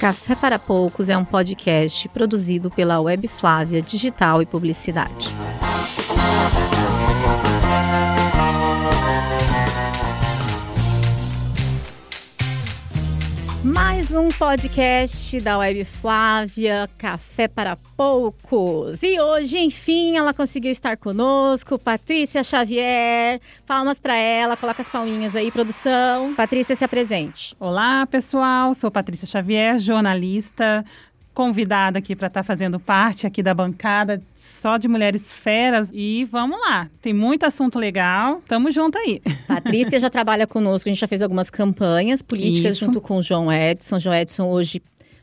Café para Poucos é um podcast produzido pela Web Flávia Digital e Publicidade. Mais um podcast da Web Flávia, Café para Poucos. E hoje, enfim, ela conseguiu estar conosco, Patrícia Xavier. Palmas para ela, coloca as palminhas aí, produção. Patrícia, se apresente. Olá, pessoal. Sou Patrícia Xavier, jornalista, convidada aqui para estar tá fazendo parte aqui da bancada só de mulheres feras e vamos lá. Tem muito assunto legal. Tamo junto aí. Patrícia já trabalha conosco, a gente já fez algumas campanhas políticas Isso. junto com o João Edson. João Edson hoje,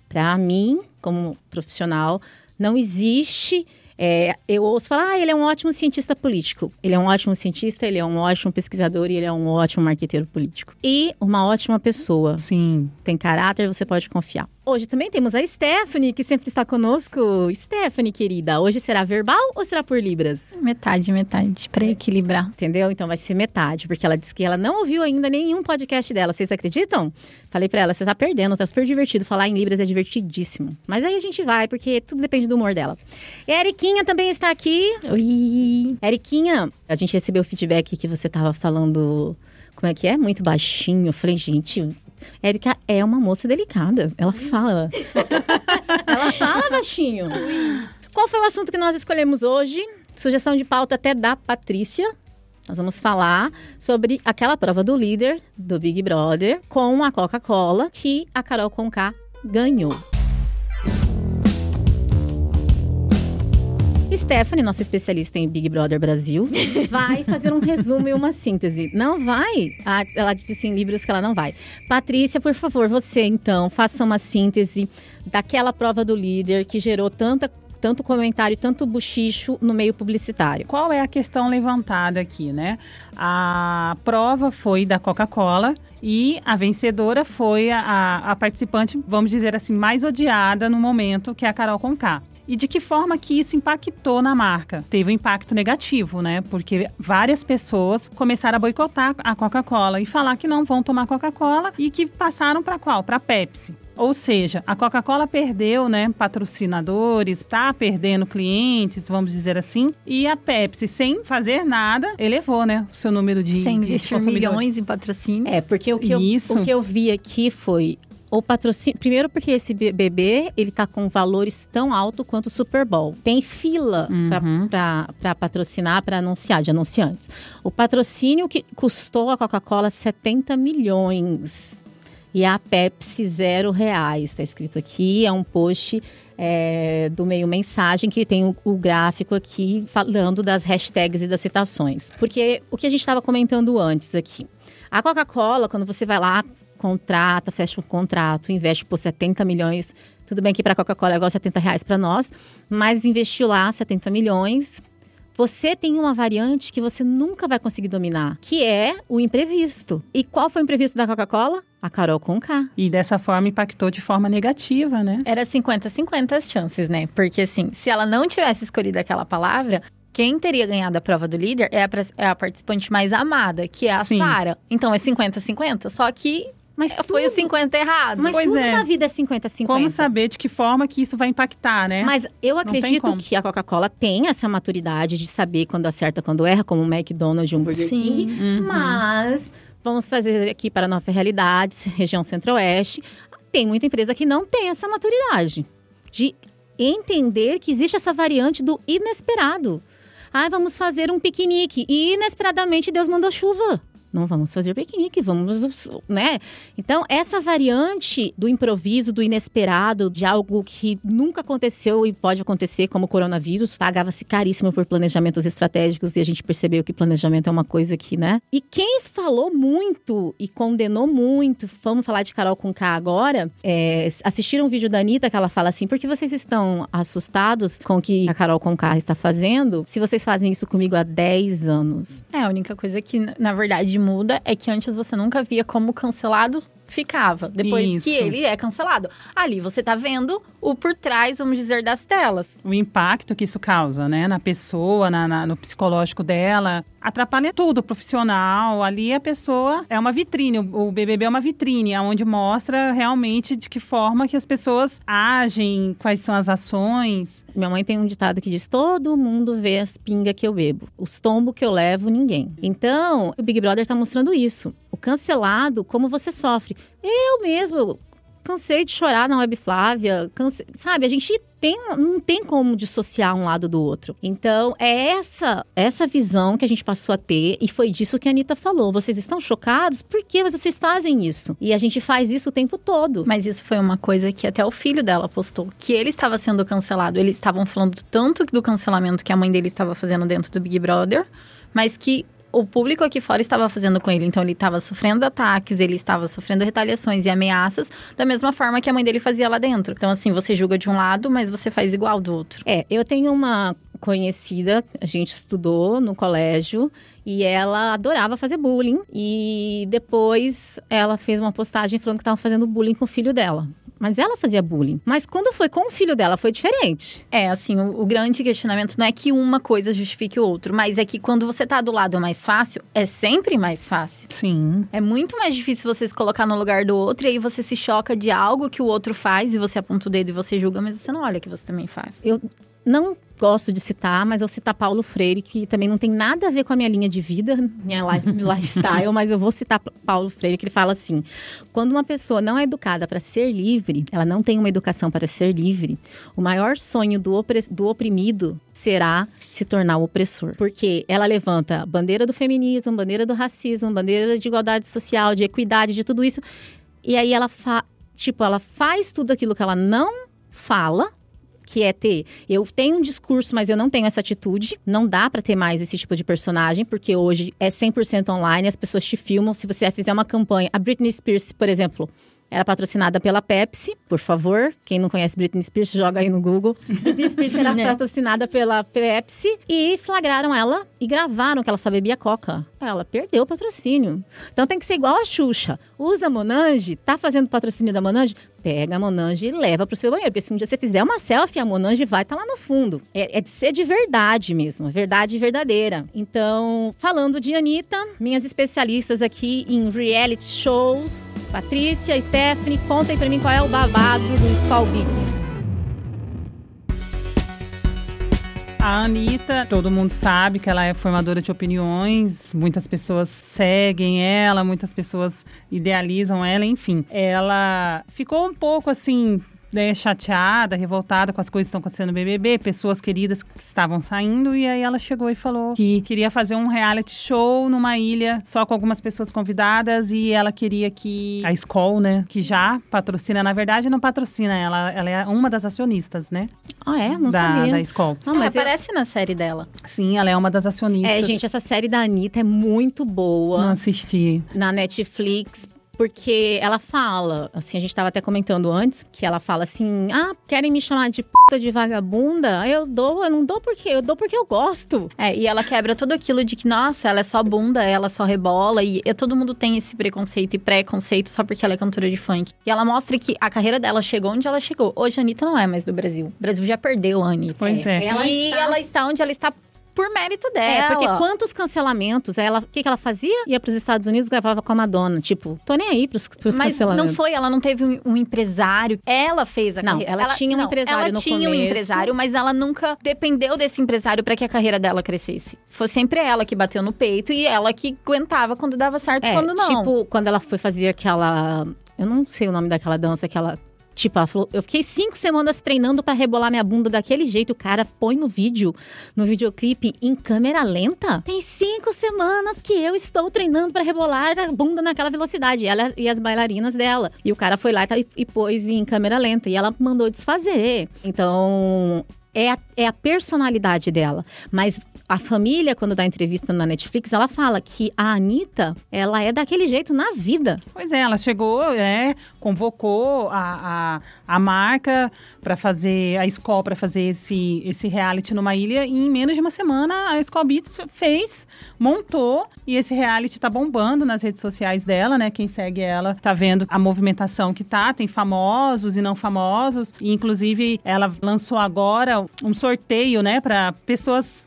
para mim, como profissional, não existe é, eu ouço falar, ah, ele é um ótimo cientista político. Ele é um ótimo cientista, ele é um ótimo pesquisador e ele é um ótimo marqueteiro político. E uma ótima pessoa. Sim. Tem caráter, você pode confiar. Hoje também temos a Stephanie, que sempre está conosco. Stephanie, querida, hoje será verbal ou será por Libras? Metade, metade, para equilibrar. Entendeu? Então vai ser metade, porque ela disse que ela não ouviu ainda nenhum podcast dela. Vocês acreditam? Falei para ela, você tá perdendo, tá super divertido. Falar em Libras é divertidíssimo. Mas aí a gente vai, porque tudo depende do humor dela. E a Eriquinha também está aqui. Oi! Eriquinha, a gente recebeu o feedback que você tava falando como é que é? Muito baixinho. Eu falei, gente, Érica é uma moça delicada. Ela fala. Ela fala baixinho. Qual foi o assunto que nós escolhemos hoje? Sugestão de pauta até da Patrícia. Nós vamos falar sobre aquela prova do líder do Big Brother com a Coca-Cola que a Carol Conká ganhou. Stephanie, nossa especialista em Big Brother Brasil, vai fazer um resumo e uma síntese. Não vai? Ah, ela disse em livros que ela não vai. Patrícia, por favor, você então, faça uma síntese daquela prova do líder que gerou tanta tanto comentário, tanto buchicho no meio publicitário. Qual é a questão levantada aqui, né? A prova foi da Coca-Cola e a vencedora foi a, a, participante, vamos dizer assim, mais odiada no momento, que é a Carol Conká e de que forma que isso impactou na marca. Teve um impacto negativo, né? Porque várias pessoas começaram a boicotar a Coca-Cola e falar que não vão tomar Coca-Cola e que passaram para qual? Para Pepsi. Ou seja, a Coca-Cola perdeu, né, patrocinadores, tá perdendo clientes, vamos dizer assim, e a Pepsi, sem fazer nada, elevou, né, o seu número de, sem de investir milhões em patrocínio. É, porque o que, eu, o que eu vi aqui foi o patrocínio. Primeiro, porque esse bebê ele tá com valores tão alto quanto o Super Bowl. Tem fila uhum. para patrocinar, para anunciar, de anunciantes. O patrocínio que custou a Coca-Cola 70 milhões. E a Pepsi, zero reais. Está escrito aqui, é um post é, do meio mensagem que tem o, o, gráfico aqui falando das hashtags e das citações. Porque o que a gente estava comentando antes aqui. A Coca-Cola, quando você vai lá contrata, fecha um contrato, investe por 70 milhões. Tudo bem que para a Coca-Cola é igual 70 reais para nós, mas investiu lá 70 milhões. Você tem uma variante que você nunca vai conseguir dominar, que é o imprevisto. E qual foi o imprevisto da Coca-Cola? A Carol com K. E dessa forma impactou de forma negativa, né? Era 50-50 as chances, né? Porque assim, se ela não tivesse escolhido aquela palavra, quem teria ganhado a prova do líder é a, é a participante mais amada, que é a Sara. Então é 50-50, só que mas tudo, foi o 50 errado. Mas pois tudo é. na vida é 50-50. Como saber de que forma que isso vai impactar, né? Mas eu acredito que a Coca-Cola tem essa maturidade de saber quando acerta, quando erra, como o McDonald's e um Burger Sim. King. Uhum. Mas vamos trazer aqui para a nossa realidade, região centro-oeste. Tem muita empresa que não tem essa maturidade de entender que existe essa variante do inesperado. Ah, vamos fazer um piquenique. E inesperadamente Deus mandou chuva não vamos fazer piquenique, vamos, né? Então, essa variante do improviso, do inesperado, de algo que nunca aconteceu e pode acontecer, como o coronavírus, pagava-se caríssimo por planejamentos estratégicos e a gente percebeu que planejamento é uma coisa que, né? E quem falou muito e condenou muito, vamos falar de Carol com K agora, é, assistiram um vídeo da Anitta que ela fala assim: por que vocês estão assustados com o que a Carol com K está fazendo se vocês fazem isso comigo há 10 anos? É, a única coisa que, na verdade, muda é que antes você nunca via como cancelado ficava depois Isso. que ele é cancelado. Ali você tá vendo o por trás, vamos dizer, das telas. O impacto que isso causa, né? Na pessoa, na, na- no psicológico dela. Atrapalha tudo, profissional. Ali a pessoa é uma vitrine. O, o BBB é uma vitrine, onde mostra realmente de que forma que as pessoas agem, quais são as ações. Minha mãe tem um ditado que diz: todo mundo vê as pingas que eu bebo. Os tombos que eu levo, ninguém. Então, o Big Brother tá mostrando isso. Cancelado, como você sofre. Eu mesmo, cansei de chorar na Web Flávia. cansei- sabe, a gente tem, não tem como dissociar um lado do outro. Então, é essa, essa visão que a gente passou a ter. E foi disso que a Anitta falou. Vocês estão chocados? Por que vocês fazem isso? E a gente faz isso o tempo todo. Mas isso foi uma coisa que até o filho dela postou, que ele estava sendo cancelado. Eles estavam falando tanto do cancelamento que a mãe dele estava fazendo dentro do Big Brother, mas que o público aqui fora estava fazendo com ele. Então ele estava sofrendo ataques, ele estava sofrendo retaliações e ameaças, da mesma forma que a mãe dele fazia lá dentro. Então, assim, você julga de um lado, mas você faz igual do outro. É, eu tenho uma conhecida, a gente estudou no colégio e ela adorava fazer bullying. E depois ela fez uma postagem falando que estava fazendo bullying com o filho dela. Mas ela fazia bullying. Mas quando foi com o filho dela, foi diferente. É, assim, o, o grande questionamento não é que uma coisa justifique o outro, mas é que quando você tá do lado mais fácil, é sempre mais fácil. Sim. É muito mais difícil você se colocar no lugar do outro e aí você se choca de algo que o outro faz e você aponta o dedo e você julga, mas você não olha que você também faz. Não gosto de citar, mas eu citar Paulo Freire, que também não tem nada a ver com a minha linha de vida, minha life, meu lifestyle, mas eu vou citar Paulo Freire, que ele fala assim: quando uma pessoa não é educada para ser livre, ela não tem uma educação para ser livre, o maior sonho do, do oprimido será se tornar o opressor. Porque ela levanta bandeira do feminismo, bandeira do racismo, bandeira de igualdade social, de equidade, de tudo isso. E aí ela, fa tipo, ela faz tudo aquilo que ela não fala que é ter, eu tenho um discurso, mas eu não tenho essa atitude. Não dá pra ter mais esse tipo de personagem, porque hoje é 100% online, as pessoas te filmam. Se você fizer uma campanha, a Britney Spears, por exemplo, era patrocinada pela Pepsi, por favor. Quem não conhece Britney Spears, joga aí no Google. Britney Spears era Né? patrocinada pela Pepsi e flagraram ela e gravaram que ela só bebia coca. Ela perdeu o patrocínio. Então tem que ser igual a Xuxa. Usa a Monange, tá fazendo patrocínio da Monange? Pega a Monange e leva pro seu banheiro. Porque se um dia você fizer uma selfie, a Monange vai estar lá no fundo. É, é de ser de verdade mesmo, verdade verdadeira. Então, falando de Anitta, minhas especialistas aqui em reality shows, Patrícia, Stephanie, contem pra mim qual é o babado do Skull Beats. A Anitta, todo mundo sabe que ela é formadora de opiniões, muitas pessoas seguem ela, muitas pessoas idealizam ela, enfim. Ela ficou um pouco assim. Né, chateada, revoltada com as coisas que estão acontecendo no BBB, pessoas queridas que estavam saindo, e aí ela chegou e falou que queria fazer um reality show numa ilha só com algumas pessoas convidadas e ela queria que a Skoll, né, que já patrocina, na verdade não patrocina, ela, ela é uma das acionistas, né, Ah, é? Não da, sabia. da Skoll. Não, Ela mas eu- aparece na série dela. Sim, ela é uma das acionistas. É, gente, essa série da Anitta é muito boa. Não assisti. na Netflix. Porque ela fala, assim, a gente tava até comentando antes, que ela fala assim: ah, querem me chamar de puta de vagabunda? Eu dou, eu não dou porque eu dou porque eu gosto. É, e ela quebra tudo aquilo de que, nossa, ela é só bunda, ela só rebola, e, e todo mundo tem esse preconceito e preconceito só porque ela é cantora de funk. E ela mostra que a carreira dela chegou onde ela chegou. Hoje a Anitta não é mais do Brasil. O Brasil já perdeu a Anitta. Pois é. Ela e está- ela está onde ela está por mérito dela. É, porque quantos cancelamentos? Ela, o que, que ela fazia? Ia pros Estados Unidos, gravava com a Madonna. Tipo, tô nem aí pros, pros Mas cancelamentos. não foi, ela não teve um, um empresário. Ela fez a Não, carreira. ela tinha um não, empresário Ela no tinha um começo. empresário, mas ela nunca dependeu desse empresário pra que a carreira dela crescesse. Foi sempre ela que bateu no peito e ela que aguentava quando dava certo e É, quando não. tipo, quando ela foi fazer aquela. Eu não sei o nome daquela dança, aquela. Tipo, ela falou, eu fiquei cinco semanas treinando pra rebolar minha bunda daquele jeito. O cara põe no vídeo, no videoclipe, em câmera lenta. Tem cinco semanas que eu estou treinando pra rebolar a bunda naquela velocidade. Ela e as bailarinas dela. E o cara foi lá e, e pôs em câmera lenta. E ela mandou desfazer. Então, é a, é a personalidade dela. Mas a família, quando dá entrevista na Netflix, ela fala que a Anitta, ela é daquele jeito na vida. Pois é, ela chegou, né, convocou a, a, a marca para fazer, a escola para fazer esse, esse reality numa ilha e em menos de uma semana a Skull Beats fez, montou e esse reality tá bombando nas redes sociais dela, né? Quem segue ela tá vendo a movimentação que tá, tem famosos e não famosos, e inclusive ela lançou agora um sorteio, né, para pessoas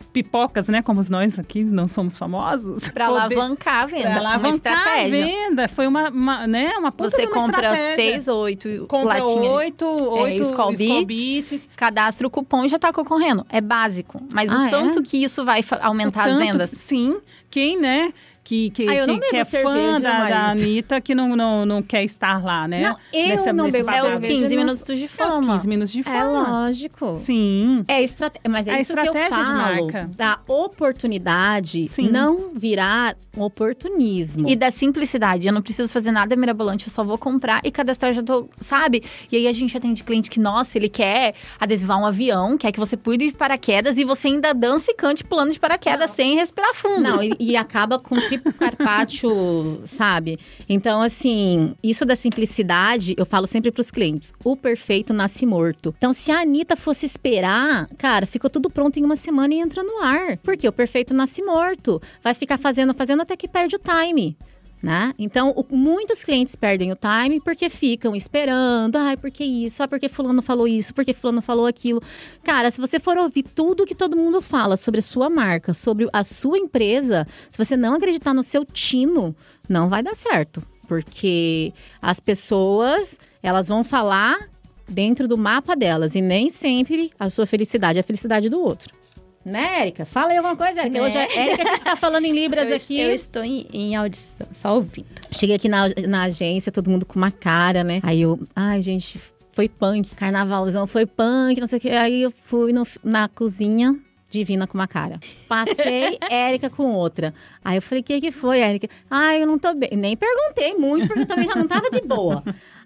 pipocas, né? Como nós aqui não somos famosos. Para alavancar a venda. Pra alavancar a venda. Foi uma, uma, né? uma puta Você uma compra estratégia. seis ou oito compra latinhas. oito, oito é, Skull Beats, Beats. Cadastra o cupom e já tá concorrendo. É básico. Mas Ah, o tanto é? que isso vai aumentar as Tanto- vendas. Sim. Quem, né? Que, que, Ah, não que, que é fã cerveja, da, da mas- Anitta, que não, não, não quer estar lá, né? Não, eu Nessa- não nesse bebo É os cerveja, 15 não- minutos de É os fama. 15 minutos de É fama. lógico. Sim. É estrate... Mas é A isso que eu estratégia de falo. marca. Da oportunidade Sim. não virar um oportunismo. E da simplicidade. Eu não preciso fazer nada mirabolante, eu só vou comprar e cadastrar já tô, sabe? E aí a gente atende cliente que, nossa, ele quer adesivar um avião, quer que você pule de paraquedas e você ainda dança e cante pulando de paraquedas sem respirar fundo. Não, e, e acaba com triplo carpaccio, sabe? Então, assim, isso da simplicidade, eu falo sempre pros clientes: o perfeito nasce morto. Então, se a Anitta fosse esperar, cara, ficou tudo pronto em uma semana e entra no ar. Porque o perfeito nasce morto. Vai ficar fazendo, fazendo até que perde o time. Né? Então, o- muitos clientes perdem o time porque ficam esperando. Ai, por que isso? Ah, porque fulano falou isso? Porque fulano falou aquilo? Cara, se você for ouvir tudo que todo mundo fala sobre a sua marca, sobre a sua empresa, se você não acreditar no seu tino, não vai dar certo. Porque as pessoas, elas vão falar dentro do mapa delas e nem sempre a sua felicidade é a felicidade do outro. Né, Érica? Fala aí alguma coisa, Érica. Né? Hoje é Érica que está falando em Libras eu, aqui. eu estou em, em audição, só ouvindo. Cheguei aqui na, na agência, todo mundo com uma cara, né? Aí eu, ai, gente, foi punk, carnavalzão, foi punk, não sei o que. Aí eu fui no- na cozinha, divina com uma cara. Passei, Érica com outra. Aí eu falei, o que que foi, Érica? Ai, eu não tô bem. Nem perguntei muito, porque eu também já não tava de boa.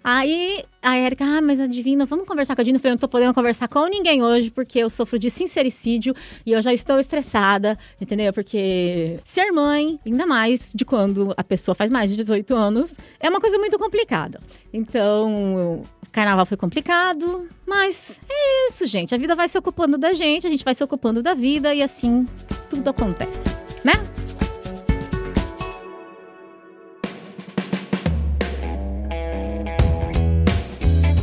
Aí a Érica, ah, mas a Divina, vamos conversar com a Divina? Eu falei, não tô podendo conversar com ninguém hoje, porque eu sofro de sincericídio e eu já estou estressada, entendeu? Porque ser mãe, ainda mais de quando a pessoa faz mais de 18 anos, é uma coisa muito complicada. Então, o carnaval foi complicado, mas é isso, gente. A vida vai se ocupando da gente, a gente vai se ocupando da vida e assim tudo acontece, né?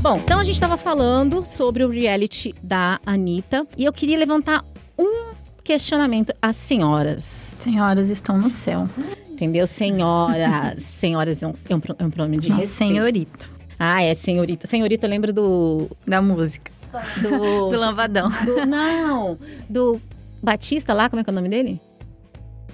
Bom, então a gente estava falando sobre o reality da Anitta e eu queria levantar um questionamento às senhoras. Senhoras estão no céu. Entendeu? Senhoras. senhoras é um, é um, é um pronome de Não, senhorita. Ah, é senhorita. Senhorita, eu lembro do. Da música. Do. Do lambadão. do- não, do Batista lá, como é que é o nome dele?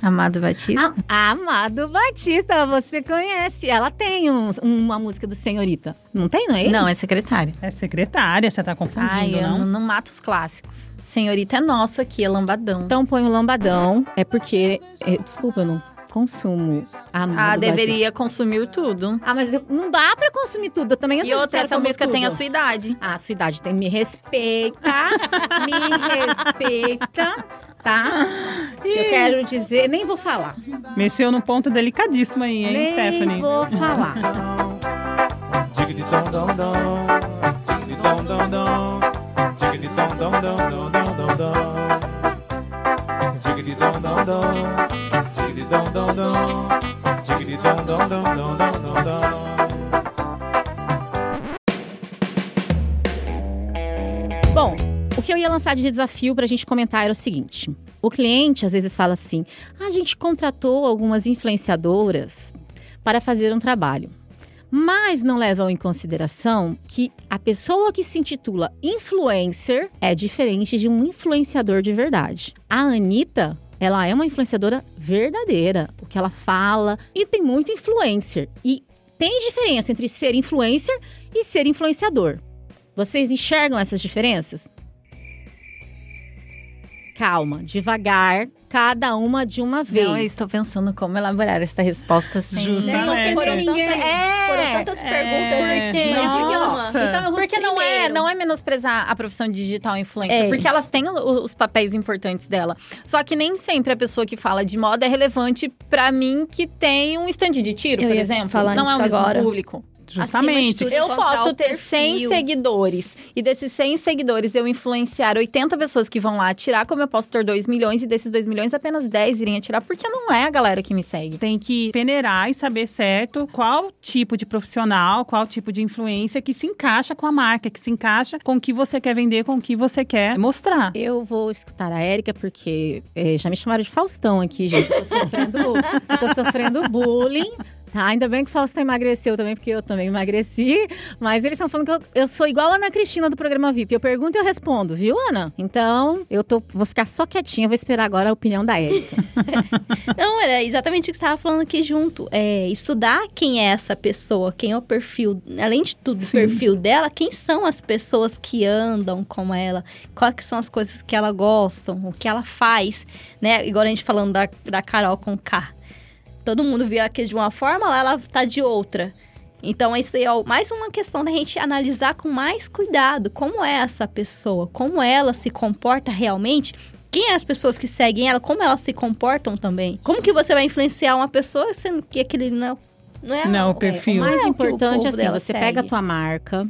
Amado Batista. Ah, Amado Batista, você conhece. Ela tem um- uma música do Senhorita. Não tem, não é ele? Não, é secretária. É secretária, você tá confundindo, Ai, eu não? não, não mato os clássicos. Senhorita é nosso aqui, é lambadão. Então põe o lambadão. É porque. é, desculpa, eu não consumo Amado ah, Batista. deveria consumir tudo. Ah, mas eu- não dá pra consumir tudo. Eu também E outra, essa música tem a tudo. sua idade. Ah, a sua idade tem. Me respeita. me respeita, tá? Eu quero dizer, nem vou falar. Mexeu num ponto delicadíssimo aí, hein, nem Stephanie? vou falar. Bom, o que eu ia lançar de desafio pra gente comentar era o seguinte: o cliente às vezes fala assim, "Ah, a gente contratou algumas influenciadoras para fazer um trabalho. Mas não levam em consideração que a pessoa que se intitula influencer é diferente de um influenciador de verdade. A Anitta, ela é uma influenciadora verdadeira. O que ela fala. E tem muito influencer. E tem diferença entre ser influencer e ser influenciador. Vocês enxergam essas diferenças? Calma, devagar, cada uma de uma vez. Não, eu estou pensando como elaborar essa resposta sem... Justamente. Não É, é. ninguém. É, tantas perguntas é. Mas Nossa. então Porque não é, não é menosprezar a profissão de digital influencer, É. porque elas têm o- os papéis importantes dela. Só que nem sempre a pessoa que fala de moda é relevante pra mim que tem um stand de tiro, Eu por exemplo. falar não é o mesmo agora. público. Justamente. tudo, Eu posso ter 100 perfil. seguidores e desses 100 seguidores eu influenciar 80 pessoas que vão lá atirar, como eu posso ter 2 milhões e desses 2 milhões apenas 10 irem atirar, porque não é a galera que me segue. Tem que peneirar e saber certo qual tipo de profissional, qual tipo de influência que se encaixa com a marca, que se encaixa com o que você quer vender, com o que você quer mostrar. Eu vou escutar a Érica, porque é, já me chamaram de Faustão aqui, gente. Eu tô sofrendo, eu tô sofrendo bullying. Tá, ainda bem que o Faustão emagreceu também, porque eu também emagreci. Mas eles estão falando que eu, eu sou igual a Ana Cristina do programa VIP. Eu pergunto e eu respondo, viu, Ana? Então, eu tô, vou ficar só quietinha, vou esperar agora a opinião da Érica. Não, era exatamente o que você estava falando aqui junto. É estudar quem é essa pessoa, quem é o perfil, além de tudo, o perfil dela, quem são as pessoas que andam com ela, quais são as coisas que ela gostam, o que ela faz, né? Igual a gente falando da, da Carol com K. Todo mundo vê aqui de uma forma, lá ela tá de outra. Então, isso aí é mais uma questão da gente analisar com mais cuidado como é essa pessoa, como ela se comporta realmente quem é as pessoas que seguem ela, como elas se comportam também. Como que você vai influenciar uma pessoa sendo que aquele não, não é Não, o É, perfil. o mais É o que o importante povo é assim, você segue. pega a tua marca,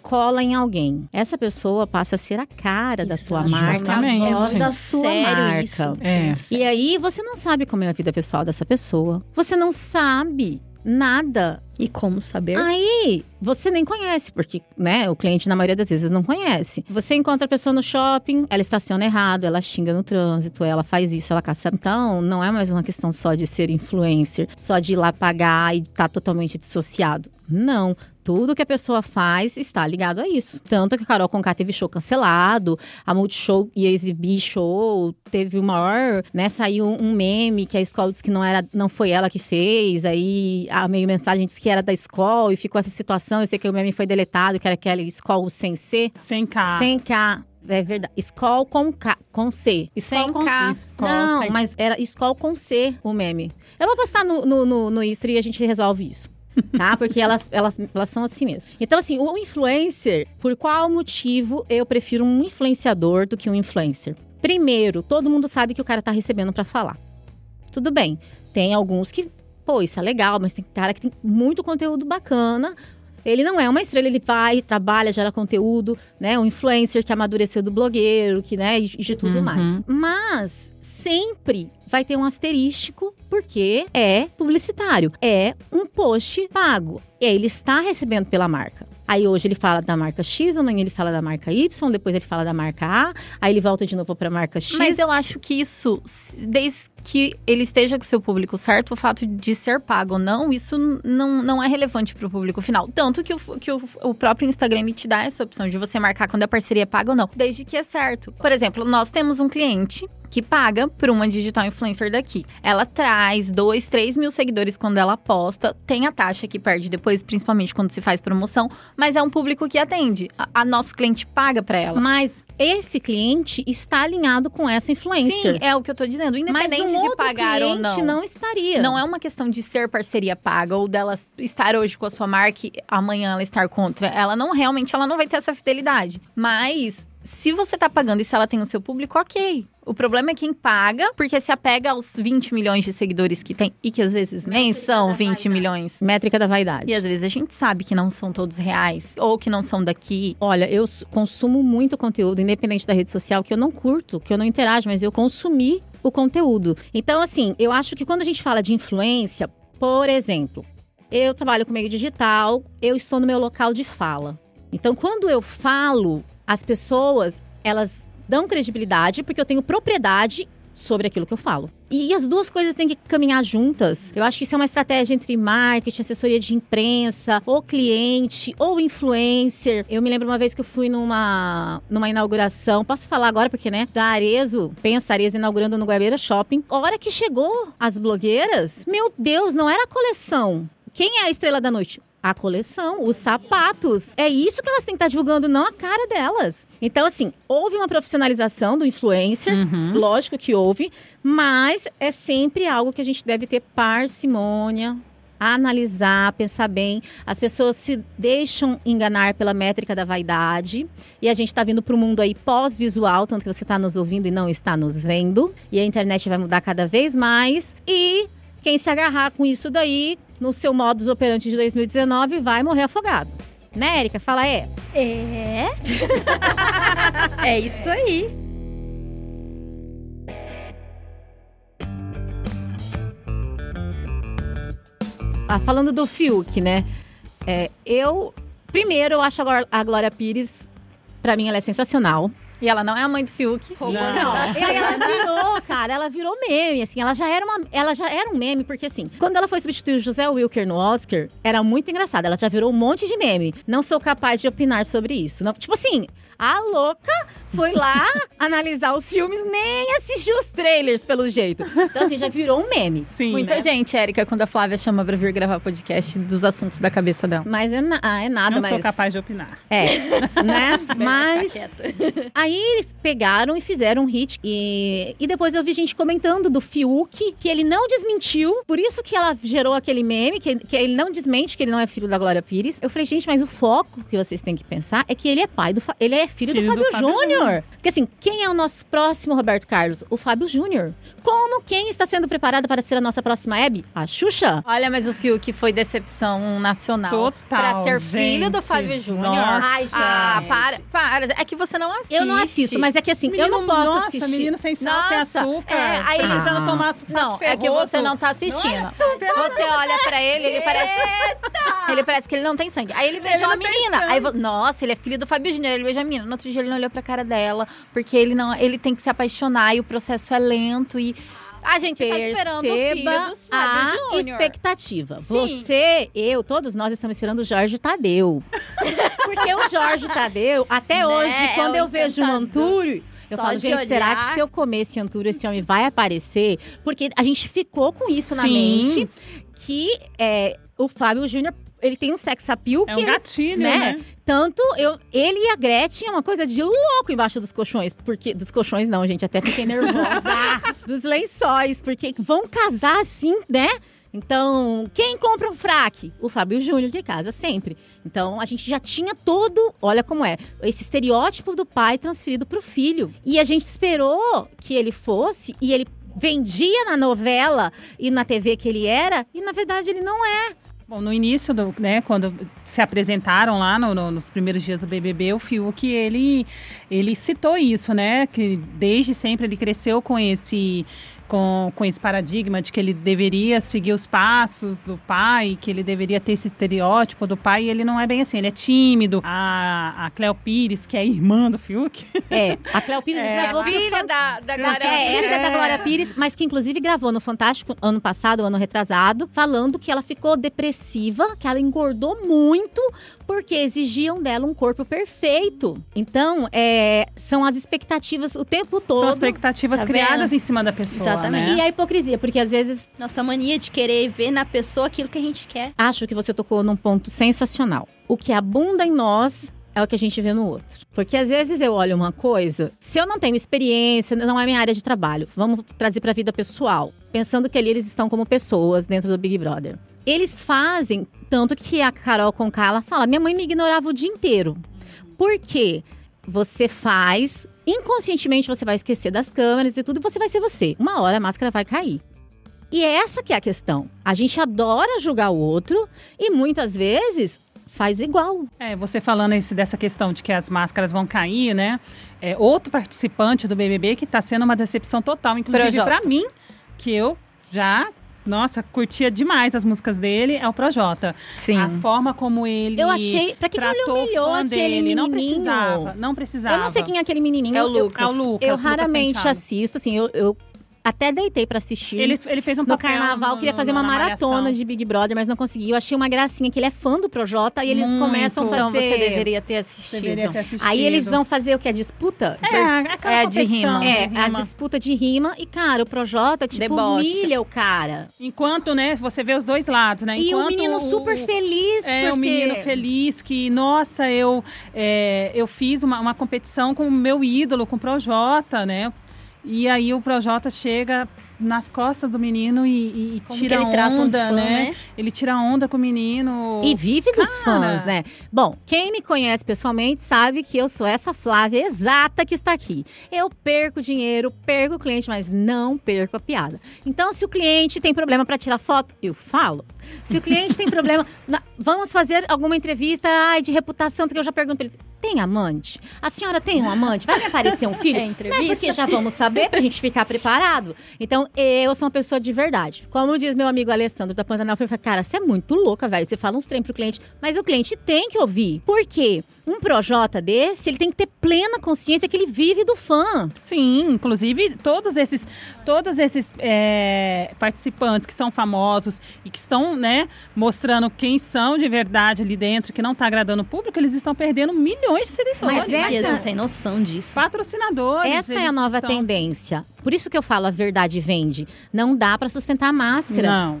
cola em alguém. Essa pessoa passa a ser a cara da tua marca, a voz da sua Sério marca. isso. É. E aí você não sabe como é a vida pessoal dessa pessoa. Você não sabe nada. E como saber? Aí você nem conhece, porque né, o cliente na maioria das vezes não conhece. Você encontra a pessoa no shopping, ela estaciona errado, ela xinga no trânsito, ela faz isso, ela caça. Então, não é mais uma questão só de ser influencer, só de ir lá pagar e estar totalmente dissociado. Não. Tudo que a pessoa faz está ligado a isso. Tanto que a Carol Conká teve show cancelado, a Multishow ia exibir show, teve o maior, né? Saiu um meme que a escola disse que não, era, não foi ela que fez, aí a meio mensagem disse que era da escola e ficou essa situação. Eu sei que o meme foi deletado, que era aquela escola sem C, Sem K. sem K. É verdade. Escola com K, com C. Escola Sem com K. Escola Não, sem- mas era escola com C o meme. Eu vou postar no, no, no, no Insta e a gente resolve isso. Tá? Porque elas, elas, elas são assim mesmo. Então, assim, o influencer, por qual motivo eu prefiro um influenciador do que um influencer? Primeiro, todo mundo sabe que o cara tá recebendo pra falar. Tudo bem. Tem alguns que, pô, isso é legal, mas tem cara que tem muito conteúdo bacana. Ele não é uma estrela, ele vai, trabalha, gera conteúdo, né? Um influencer que amadureceu do blogueiro, que, né, e de tudo Uhum. mais. Mas sempre vai ter um asterístico, porque é publicitário. É um post pago. E aí ele está recebendo pela marca. Aí hoje ele fala da marca X, amanhã ele fala da marca Y, depois ele fala da marca A, aí ele volta de novo para a marca X. Mas eu acho que isso, desde que ele esteja com o seu público certo, o fato de ser pago ou não, isso não, não é relevante para o público final. Tanto que, o, que o, o próprio Instagram te dá essa opção de você marcar quando a parceria é paga ou não, desde que é certo. Por exemplo, nós temos um cliente que paga por uma digital influencer daqui. Ela traz 2, 3 mil seguidores quando ela posta, tem a taxa que perde depois, principalmente quando se faz promoção, mas é um público que atende. A, a nosso cliente paga para ela. Mas esse cliente está alinhado com essa influencer. Sim, é o que eu tô dizendo. Mas Independente um de pagar ou cliente não. não estaria. Não é uma questão de ser parceria paga ou dela estar hoje com a sua marca e amanhã ela estar contra. Ela não realmente ela não vai ter essa fidelidade. Mas se você tá pagando e se ela tem o seu público, ok. O problema é quem paga, porque se apega aos 20 milhões de seguidores que tem, e que às vezes nem são 20 milhões. Métrica da vaidade. E às vezes a gente sabe que não são todos reais, ou que não são daqui. Olha, eu consumo muito conteúdo, independente da rede social, que eu não curto, que eu não interajo, mas eu consumi o conteúdo. Então, assim, eu acho que quando a gente fala de influência, por exemplo, eu trabalho com meio digital, eu estou no meu local de fala. Então, quando eu falo, as pessoas, elas dão credibilidade porque eu tenho propriedade sobre aquilo que eu falo. E as duas coisas têm que caminhar juntas. Eu acho que isso é uma estratégia entre marketing, assessoria de imprensa, ou cliente, ou influencer. Eu me lembro uma vez que eu fui numa, numa inauguração, posso falar agora porque, né, da Arezo, pensa Arezo inaugurando no Guabeira Shopping. A hora que chegou as blogueiras, meu Deus, não era coleção. Quem é a estrela da noite? A coleção, os sapatos. É isso que elas têm que estar divulgando, não a cara delas. Então, assim, houve uma profissionalização do influencer, Uhum. lógico que houve, mas é sempre algo que a gente deve ter parcimônia, analisar, pensar bem. As pessoas se deixam enganar pela métrica da vaidade. E a gente está vindo para o mundo aí pós-visual, tanto que você está nos ouvindo e não está nos vendo. E a internet vai mudar cada vez mais. E quem se agarrar com isso daí, no seu modus operandi de 2019, vai morrer afogado. Né, Erika? Fala é. É. é isso aí. Ah, falando do Fiuk, né? É, eu. Primeiro, eu acho a Gló- a Glória Pires, pra mim, ela é sensacional. E ela não é a mãe do Fiuk. Não, ela virou, cara, ela virou meme, assim, ela já era uma, ela já era um meme, porque assim, quando ela foi substituir o José Wilker no Oscar, era muito engraçado, ela já virou um monte de meme. Não sou capaz de opinar sobre isso. Não, tipo assim, a louca foi lá analisar os filmes, nem assistiu os trailers, pelo jeito. Então assim, já virou um meme. Sim. Muita né? gente, Érica, quando a Flávia chama pra vir gravar podcast dos assuntos da cabeça dela. Mas é, na- ah, é nada, Não mas sou capaz de opinar. É, né? Mas. Aí eles pegaram e fizeram um hit. E, e depois eu vi gente comentando do Fiuk, que ele não desmentiu. Por isso que ela gerou aquele meme, que, que ele não desmente que ele não é filho da Glória Pires. Eu falei, gente, mas o foco que vocês têm que pensar é que ele é pai do. Ele é filho, Filho do do Fábio Fábio Júnior. Porque assim, quem é o nosso próximo Roberto Carlos? O Fábio Júnior. Como quem está sendo preparada para ser a nossa próxima Hebe? A Xuxa. Olha, mas o Fiuk foi decepção nacional. Total, Pra ser filho do gente. Fábio Júnior. Nossa, Ai, ah, gente. para, para. É que você não assiste. Eu não assisto, mas é que assim, eu Menino, não posso nossa, assistir. menino sem sal, sem Nossa, açúcar. é, aí- precisando Ah. tomar açúcar Não, é que ferroso. você não tá assistindo. Nossa, você não- Você olha pra ele, ele parece. Ele parece que ele não tem sangue. Aí ele beijou Ele a menina. Aí, nossa, ele é filho do Fábio Júnior. Ele beijou a menina. No outro dia ele não olhou pra cara dela, porque ele não, ele tem que se apaixonar e o processo é lento e a gente tá esperando o filho Perceba do a Júnior. expectativa. Sim. Você, eu, todos nós estamos esperando o Jorge Tadeu. Porque o Jorge Tadeu, até Né, hoje, é quando o eu vejo um. Antúrio, eu Só falo, gente, será que olhar. se eu comer esse Antúrio, esse homem vai aparecer? Porque a gente ficou com isso na Sim. mente, que é, o Fábio Júnior, ele tem um sex appeal É que um ele gatilho, né? né? tanto eu, ele e a Gretchen é uma coisa de louco embaixo dos colchões. Porque. Dos colchões, não, gente. Até fiquei nervosa. dos lençóis. Porque vão casar assim, né? Então, quem compra um fraque? O Fábio Júnior, que casa sempre. Então, a gente já tinha todo, olha como é, esse estereótipo do pai transferido pro filho. E a gente esperou que ele fosse, e ele vendia na novela e na TV que ele era, e na verdade ele não é. Bom, no início, do, né, quando se apresentaram lá no- no- nos primeiros dias do BBB, o Fiuk, ele, ele citou isso, né? Que desde sempre ele cresceu com esse, com, com esse paradigma de que ele deveria seguir os passos do pai, que ele deveria ter esse estereótipo do pai, e ele não é bem assim, ele é tímido. A, a Cleo Pires, que é a irmã do Fiuk, É, a Cléo Pires É, gravou Filha da, da Glória é, essa é da É. Glória Pires, mas que inclusive gravou no Fantástico ano passado, ano retrasado, falando que ela ficou depressiva, que ela engordou muito, porque exigiam dela um corpo perfeito. Então, é, são as expectativas o tempo todo. são expectativas tá criadas vendo? em cima da pessoa, Exatamente. Né? E a hipocrisia, porque às vezes Nossa mania de querer ver na pessoa aquilo que a gente quer. acho que você tocou num ponto sensacional. O que abunda em nós é o que a gente vê no outro. Porque às vezes eu olho uma coisa, se eu não tenho experiência, não é minha área de trabalho, vamos trazer para a vida pessoal, pensando que ali eles estão como pessoas dentro do Big Brother. Eles fazem tanto que a Carol Conká ela fala: "Minha mãe me ignorava o dia inteiro". Por quê? Você faz, inconscientemente você vai esquecer das câmeras e tudo, e você vai ser você. Uma hora a máscara vai cair. E é essa que é a questão. A gente adora julgar o outro e muitas vezes faz igual. É, você falando esse, dessa questão de que as máscaras vão cair, né? É, outro participante do BBB que está sendo uma decepção total, inclusive para mim, que eu já, nossa, curtia demais as músicas dele, é o Projota. Sim. A forma como ele Eu achei. Pra que, que ele tratou humilhou o fã aquele dele, não precisava, não precisava. Eu não sei quem é aquele menininho. É o eu- Lucas. É o Lucas. Eu Lucas raramente Penteado. assisto, assim, eu, eu até deitei pra assistir. Ele, ele fez um no carnaval, no- queria fazer uma na maratona Malhação. de Big Brother, mas não consegui. Eu achei uma gracinha que ele é fã do Projota e eles Muito. começam a Então fazer. você deveria ter assistido. Deveria ter assistido. Aí eles vão fazer o que? A disputa? É, aquela É, de competição, rima. É, de a rima. disputa de rima. E, cara, o Projota, tipo, Deboche. humilha o cara. Enquanto, né, você vê os dois lados, né? e o Enquanto menino super feliz, É, porque... o menino feliz que, nossa, eu, é, eu fiz uma, uma competição com o meu ídolo, com o Projota, né? E aí o Projota chega nas costas do menino e, e- tira trata um onda, fã, né? né? Ele tira onda com o menino. E vive dos fãs, né? Bom, quem me conhece pessoalmente sabe que eu sou essa Flávia exata que está aqui. Eu perco dinheiro, perco o cliente, mas não perco a piada. Então, se o cliente tem problema para tirar foto, eu falo. Se o cliente tem problema, na- vamos fazer alguma entrevista ai, de reputação, que eu já pergunto ele. Tem amante? A senhora tem um amante? Vai me aparecer um filho? É Não é entrevista. porque já vamos saber pra gente ficar preparado. Então, eu sou uma pessoa de verdade. Como diz meu amigo Alessandro da Pantanal, eu falei, cara, você é muito louca, velho. Você fala uns trem pro cliente, mas o cliente tem que ouvir. Por quê? Um Projota desse, ele tem que ter plena consciência que ele vive do fã. Sim, inclusive todos esses, todos esses é, participantes que são famosos e que estão, né, mostrando quem são de verdade ali dentro, que não está agradando o público, eles estão perdendo milhões de seguidores. Mas eles essa- não têm noção disso. patrocinadores. Essa é a nova estão- tendência. Por isso que eu falo a verdade vende. Não dá pra sustentar a máscara. Não.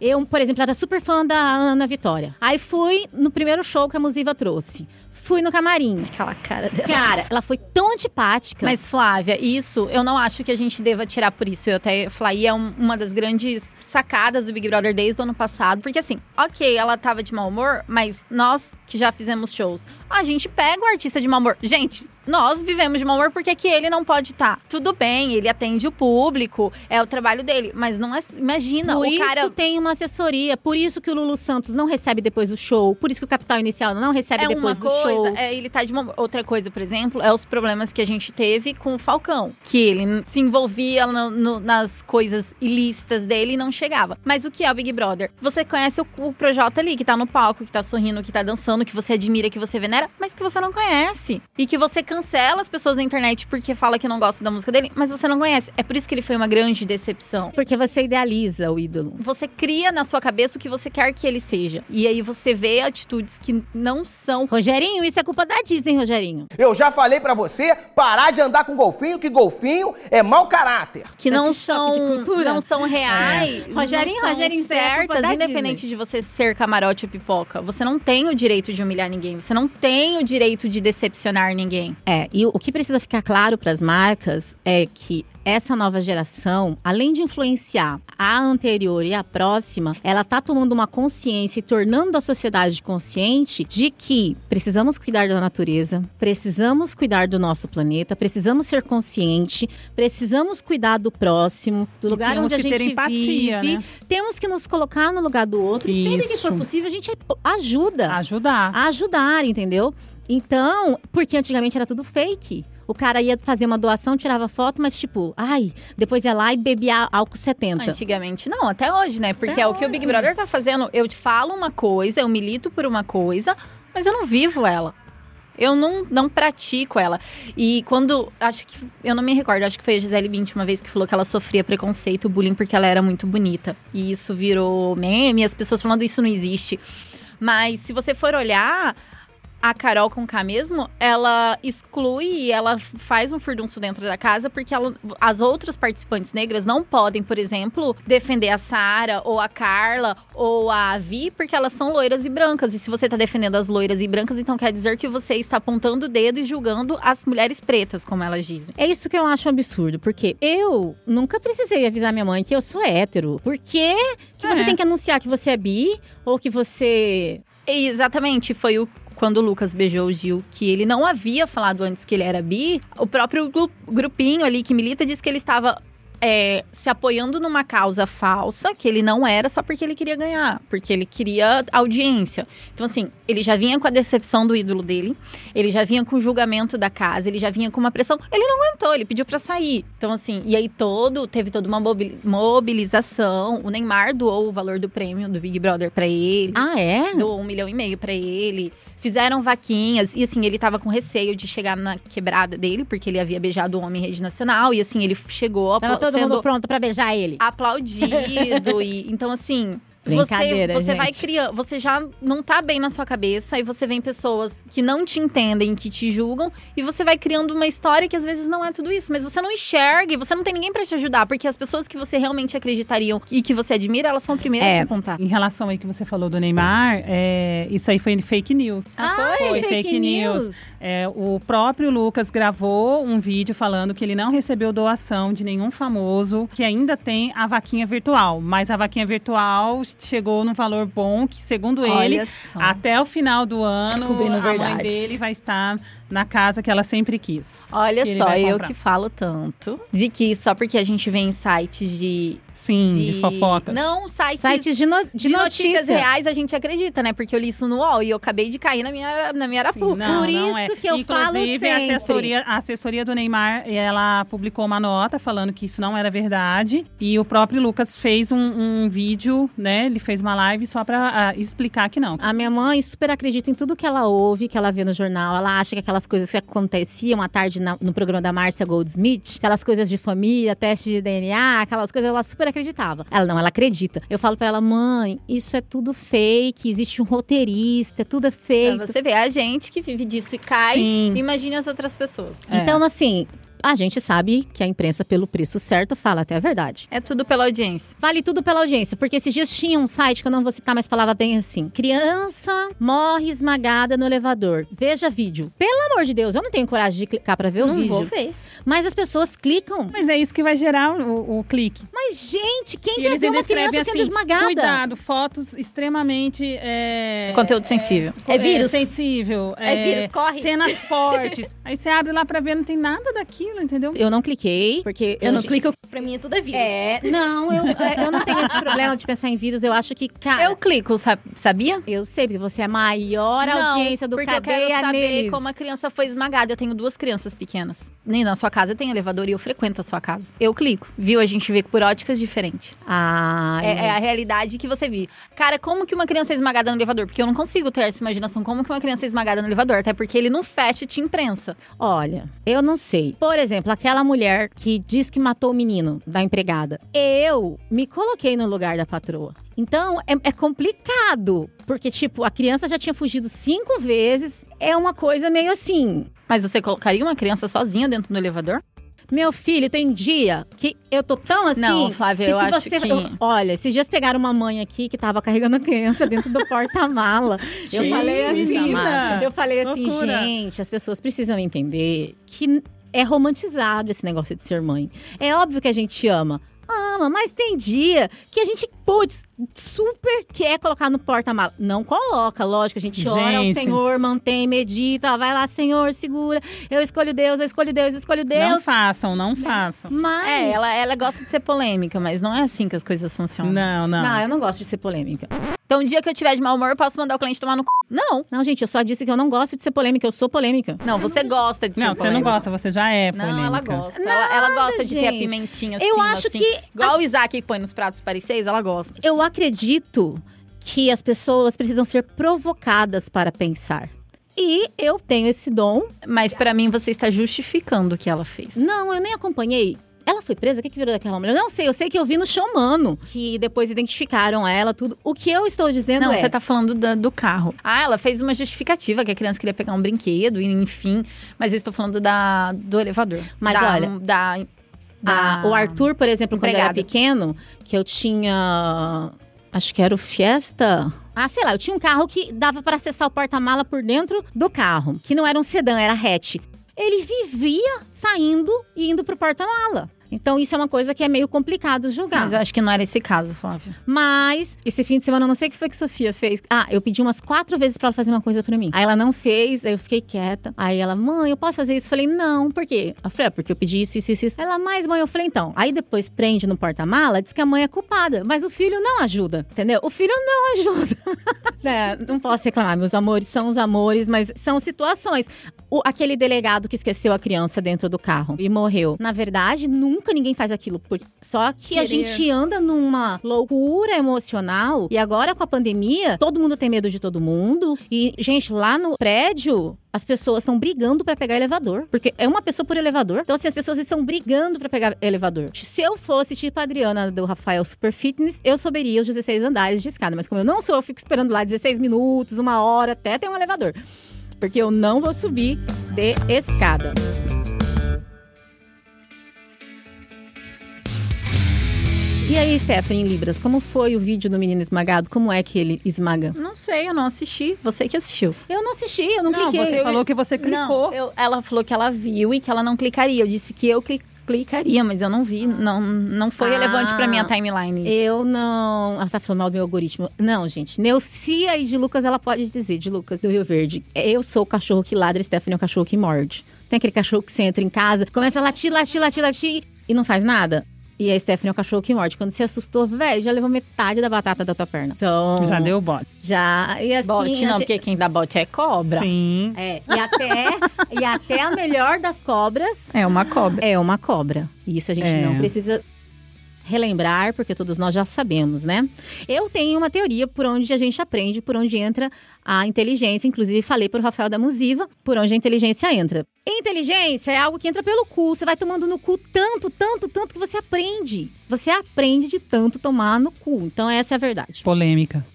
Eu, por exemplo, era super fã da Ana Vitória. Aí fui no primeiro show que a Musiva trouxe. Fui no camarim. Aquela cara dela. Cara, ela foi tão antipática. Mas, Flávia, isso eu não acho que a gente deva tirar por isso. Eu até falei, é um- uma das grandes sacadas do Big Brother desde o ano passado. Porque, assim, ok, ela tava de mau humor, mas nós que já fizemos shows, a gente pega o artista de mau humor. Gente, nós vivemos de mau humor porque que ele não pode estar. Tudo bem, ele atende o público, é o trabalho dele. Mas não é. Imagina, Por o isso cara. tem uma assessoria, por isso que o Lulu Santos não recebe depois do show, por isso que o Capital Inicial não recebe É depois do coisa, show. é, ele tá de uma... Outra coisa, por exemplo, é os problemas que a gente teve com o Falcão. Que ele se envolvia no- no- nas coisas ilícitas dele e não chegava. Mas o que é o Big Brother? Você conhece o, o Projota ali, que tá no palco, que tá sorrindo, que tá dançando, que você admira, que você venera, mas que você não conhece. E que você cancela as pessoas na internet porque fala que não gosta da música dele, mas você não conhece. É por isso que ele foi uma grande decepção. Porque você idealiza o ídolo. Você cria na sua cabeça o que você quer que ele seja. E aí você vê atitudes que não são Rogerinho, isso é culpa da Disney, Rogerinho. Eu já falei pra você parar de andar com golfinho, que golfinho é mau caráter. que não são, de cultura. não são reais. É. Rogerinho, Rogerinho, é certas, da independente de você ser camarote ou pipoca. Você não tem o direito de humilhar ninguém. Você não tem o direito de decepcionar ninguém. É, e o que precisa ficar claro para as marcas é que essa nova geração, além de influenciar a anterior e a próxima, ela tá tomando uma consciência e tornando a sociedade consciente de que precisamos cuidar da natureza, precisamos cuidar do nosso planeta, precisamos ser consciente, precisamos cuidar do próximo, do E lugar onde a que gente ter empatia, vive. né? Temos que nos colocar no lugar do outro e sempre que Isso. for possível a gente ajuda Ajudar. a ajudar, entendeu? Então, porque antigamente era tudo fake. O cara ia fazer uma doação, tirava foto, mas tipo, ai, depois ia lá e bebia álcool 70. Antigamente não, até hoje, né? Porque Até é o que o Big Brother tá fazendo. Eu te falo uma coisa, eu milito por uma coisa, mas eu não vivo ela. Eu não, não pratico ela. E quando. Acho que. Eu não me recordo, acho que foi a Gisele Bint uma vez que falou que ela sofria preconceito, bullying, porque ela era muito bonita. E isso virou meme, as pessoas falando isso não existe. Mas se você for olhar, a Carol com K mesmo, ela exclui e ela faz um furdunço dentro da casa porque ela- as outras participantes negras não podem, por exemplo, defender a Sara ou a Carla ou a Vi porque elas são loiras e brancas. E se você tá defendendo as loiras e brancas, então quer dizer que você está apontando o dedo e julgando as mulheres pretas, como elas dizem. É isso que eu acho um absurdo, porque eu nunca precisei avisar minha mãe que eu sou hétero. Por que, que você É. tem que anunciar que você é bi ou que você. Exatamente, foi o quando o Lucas beijou o Gil, que ele não havia falado antes que ele era bi, o próprio gru- grupinho ali que milita disse que ele estava é, se apoiando numa causa falsa, que ele não era só porque ele queria ganhar, porque ele queria audiência. Então, assim, ele já vinha com a decepção do ídolo dele, ele já vinha com o julgamento da casa, ele já vinha com uma pressão. Ele não aguentou, ele pediu pra sair. Então, assim, e aí todo, teve toda uma mobi- mobilização. O Neymar doou o valor do prêmio do Big Brother pra ele Ah, é? doou um milhão e meio pra ele. Fizeram vaquinhas. E assim, ele tava com receio de chegar na quebrada dele, porque ele havia beijado o homem em rede nacional. E assim, ele chegou Tava todo mundo pronto pra beijar ele. aplaudido. e, então, assim, você, você gente. vai criando, você já não tá bem na sua cabeça e você vem pessoas que não te entendem, que te julgam e você vai criando uma história que às vezes não é tudo isso, mas você não enxerga e você não tem ninguém pra te ajudar, porque as pessoas que você realmente acreditariam e que você admira, elas são primeiras É. a te apontar. Em relação aí que você falou do Neymar, é, isso aí foi fake news. Ah, Foi fake, fake news. news. É, o próprio Lucas gravou um vídeo falando que ele não recebeu doação de nenhum famoso, que ainda tem a vaquinha virtual. Mas a vaquinha virtual chegou num valor bom, que segundo ele, Olha só. até o final do ano, a mãe dele vai estar na casa que ela sempre quis. Olha ele só, eu que falo tanto de que só porque a gente vê em sites de. Sim, de, fofocas. Não, sites. Sites de, no- de, de notícias notícia. reais a gente acredita, né? Porque eu li isso no UOL e eu acabei de cair na minha, na minha Sim, arapuca. não, Por não isso é. que eu falo Inclusive, a sempre. assessoria, a assessoria do Neymar, ela publicou uma nota falando que isso não era verdade. E o próprio Lucas fez um, um vídeo, né? Ele fez uma live só pra ah, explicar que não. A minha mãe super acredita em tudo que ela ouve, que ela vê no jornal. Ela acha que aquelas coisas que aconteciam à tarde na- no programa da Márcia Goldsmith, aquelas coisas de família, teste de DNA, aquelas coisas, ela super acreditava. Ela não, ela acredita. Eu falo pra ela, mãe, isso é tudo fake, existe um roteirista, tudo é fake. você ver, a gente que vive disso e cai, Sim. imagine as outras pessoas. É. Então, assim, a gente sabe que a imprensa, pelo preço certo, fala até a verdade. É tudo pela audiência. Vale tudo pela audiência, porque esses dias tinha um site que eu não vou citar, mas falava bem assim: criança morre esmagada no elevador. Veja vídeo. Pelo amor de Deus, eu não tenho coragem de clicar pra ver o Não vídeo. vou ver. Mas as pessoas clicam. Mas é isso que vai gerar o, o clique. Mas, gente, quem E quer ver uma criança escrevem sendo assim, esmagada? Cuidado, fotos extremamente. É, Conteúdo sensível. É vírus. sensível. É vírus, corre. Cenas fortes. Aí você abre lá pra ver, não tem nada daquilo, entendeu? Eu não cliquei, porque. Eu não clico, pra mim tudo é vírus. É, não, eu, é, eu não tenho esse problema de pensar em vírus. Eu acho que, cara. Eu clico, sa- sabia? Eu sei, porque você é a maior Não, audiência do porque eu Cadeia quero saber neles. como a criança foi esmagada. Eu tenho duas crianças pequenas. Nem na sua casa tem elevador e eu frequento a sua casa. Eu clico. Viu? A gente vê por óticas diferentes. Ah, É, é a realidade que você vive. Cara, como que uma criança é esmagada no elevador? Porque eu não consigo ter essa imaginação. Como que uma criança é esmagada no elevador? Até porque ele não fecha e te imprensa. Olha, eu não sei. Por exemplo, aquela mulher que diz que matou o menino da empregada. Eu me coloquei no lugar da patroa. Então, é, é complicado. Porque, tipo, a criança já tinha fugido cinco vezes. É uma coisa meio assim. Mas você colocaria uma criança sozinha dentro do elevador? Meu filho, tem dia que eu tô tão assim. Não, Flávia, que eu se acho você, que- eu- olha, esses dias pegaram uma mãe aqui que tava carregando a criança dentro do porta-mala. eu Sim, falei assim, eu falei assim, gente, as pessoas precisam entender que é romantizado esse negócio de ser mãe. É óbvio que a gente ama. Ama, mas tem dia que a gente, putz, super quer colocar no porta-mala. Não coloca, lógico, a gente ora ao Gente. Senhor, mantém, medita, vai lá, Senhor, segura. Eu escolho Deus, eu escolho Deus, eu escolho Deus. Não façam, não façam. Mas. É, ela, ela gosta de ser polêmica, mas não é assim que as coisas funcionam. Não, não. Não, eu não gosto de ser polêmica. Então, um dia que eu tiver de mau humor, eu posso mandar o cliente tomar no c... Não. Não, gente, eu só disse que eu não gosto de ser polêmica, eu sou polêmica. Não, você gosta de ser Não, você não polêmica. gosta, você já é Não, polêmica. ela gosta. ela, ela gosta de ter a gente. pimentinha assim. Eu acho assim. que Igual o Isaac que põe nos pratos pareceis, ela gosta. Eu acredito que as pessoas precisam ser provocadas para pensar. E eu tenho esse dom. Mas pra mim, você está justificando o que ela fez. Não, eu nem acompanhei. Ela foi presa? O que, que virou daquela mulher? Eu não sei, eu sei que eu vi no Showmano, que depois identificaram ela, tudo. O que eu estou dizendo Não, é. você tá falando da- do carro. Ah, ela fez uma justificativa que a criança queria pegar um brinquedo, e enfim. Mas eu estou falando da, do elevador. Mas Da- olha, Da, Ah, o Arthur, por exemplo, quando eu era pequeno, que eu tinha. Acho que era o Fiesta. Ah, sei lá, eu tinha um carro que dava para acessar o porta-mala por dentro do carro, que não era um sedã, era hatch. Ele vivia saindo e indo pro porta-mala. Então isso é uma coisa que é meio complicado julgar. Mas eu acho que não era esse caso, Flávia. Mas, esse fim de semana, eu não sei o que foi que Sofia fez. Ah, eu pedi umas quatro vezes pra ela fazer uma coisa pra mim. Aí ela não fez, aí eu fiquei quieta. Aí ela, mãe, eu posso fazer isso? Eu falei, não, por quê? Eu falei, é porque eu pedi isso, isso, isso, isso. Ela, mas mãe, eu falei, então. Aí depois prende no porta-mala, diz que a mãe é culpada. Mas o filho não ajuda, entendeu? O filho não ajuda. É, não posso reclamar, meus amores são os amores, mas são situações. O- aquele delegado que esqueceu a criança dentro do carro e morreu. Na verdade, nunca Nunca ninguém faz aquilo. por- Só que a Querer. gente anda numa loucura emocional. E agora, com a pandemia, todo mundo tem medo de todo mundo. E, gente, lá no prédio, as pessoas estão brigando pra pegar elevador. Porque é uma pessoa por elevador. Então, assim, as pessoas estão brigando pra pegar elevador. Se eu fosse tipo a Adriana do Rafael Super Fitness, eu subiria os 16 andares de escada. Mas como eu não sou, eu fico esperando lá 16 minutos, uma hora, até ter um elevador. Porque eu não vou subir de escada. E aí, Stephanie, em Libras, como foi o vídeo do menino esmagado? Como é que ele esmaga? Não sei, eu não assisti. Você que assistiu. Eu não assisti, eu não, Não, cliquei. você Eu- falou que você clicou. Não, eu- ela falou que ela viu e que ela não clicaria. Eu disse que eu cli- clicaria, mas eu não vi. Não, não foi Ah. relevante pra minha timeline. Eu não. Ela tá falando mal do meu algoritmo. Não, gente. Neucia e de Lucas, ela pode dizer, de Lucas do Rio Verde. Eu sou o cachorro que ladra, Stephanie é o cachorro que morde. Tem aquele cachorro que você entra em casa, começa a latir, latir, latir, latir e não faz nada. E a Stephanie é o cachorro que morde. Quando você assustou, velho, já levou metade da batata da tua perna. Então. Já deu bote. Já. E assim. Bote não, gente- porque quem dá bote é cobra. Sim. É, e até, e até a melhor das cobras É uma cobra. é uma cobra. E Isso a gente É. não precisa relembrar, porque todos nós já sabemos, né? Eu tenho uma teoria por onde a gente aprende, por onde entra a inteligência. Inclusive, falei para o Rafael da Musiva, por onde a inteligência entra. Inteligência é algo que entra pelo cu. Você vai tomando no cu tanto, tanto, tanto que você aprende. Você aprende de tanto tomar no cu. Então, essa é a verdade. Polêmica.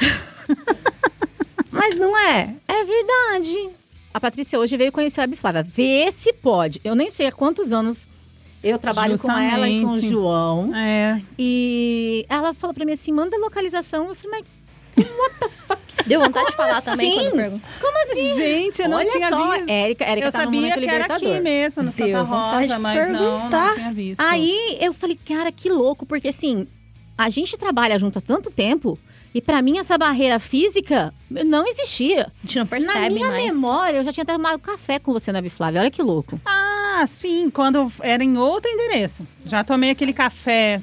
Mas não é. É verdade. A Patrícia hoje veio conhecer a Web Flávia. Vê se pode. Eu nem sei há quantos anos eu trabalho com ela e com o Justamente. João. É. E ela falou pra mim assim: manda localização. Eu falei, mas Deu vontade de falar também assim? quando perguntou. Gente, eu não olha tinha só, visto. Érica, Érica eu tá sabia Momento que era Libertador. aqui mesmo, no Santa Deu vontade Rosa, mas não, não perguntar. tinha visto. Aí eu falei, cara, que louco, porque assim, a gente trabalha junto há tanto tempo. E pra mim, essa barreira física não existia. A gente não Na percebe minha mais. memória, eu já tinha tomado café com você na Biflávia. Olha que louco. Ah, sim, quando era em outro endereço. Já tomei aquele café